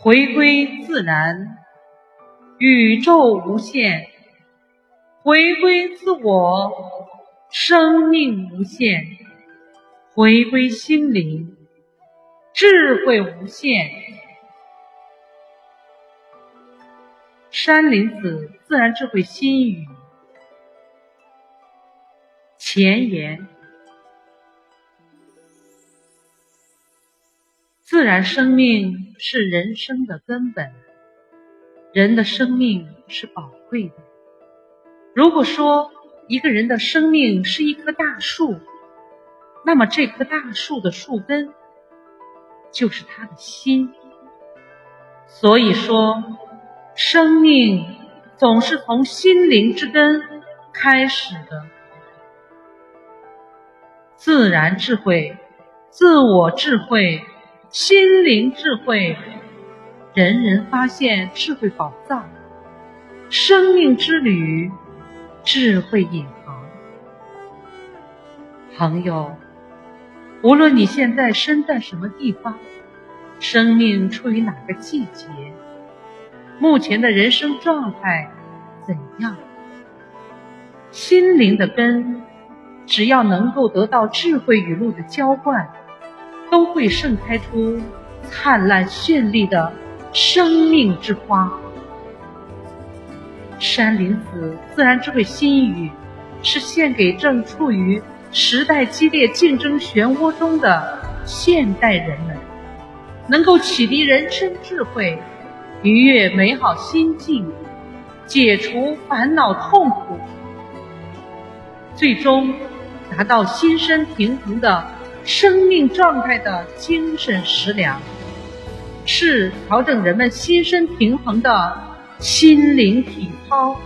回归自然，宇宙无限；回归自我，生命无限；回归心灵，智慧无限。山林子自然智慧心语前言。自然生命是人生的根本，人的生命是宝贵的。如果说一个人的生命是一棵大树，那么这棵大树的树根就是他的心。所以说，生命总是从心灵之根开始的。自然智慧，自我智慧。心灵智慧，人人发现智慧宝藏。生命之旅，智慧隐航。朋友，无论你现在身在什么地方，生命处于哪个季节，目前的人生状态怎样，心灵的根，只要能够得到智慧雨露的浇灌。都会盛开出灿烂绚丽的生命之花。山林子自然智慧心语，是献给正处于时代激烈竞争漩涡中的现代人们，能够启迪人生智慧，愉悦美好心境，解除烦恼痛苦，最终达到心身平衡的。生命状态的精神食粮，是调整人们心身平衡的心灵体操，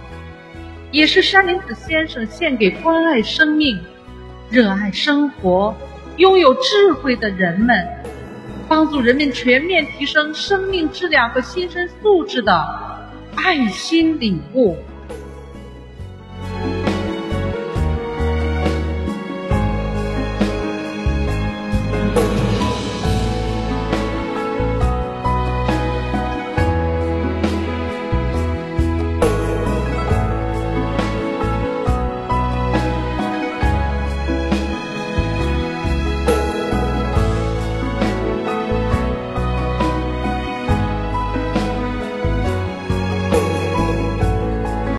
也是山林子先生献给关爱生命、热爱生活、拥有智慧的人们，帮助人们全面提升生命质量和心身素质的爱心礼物。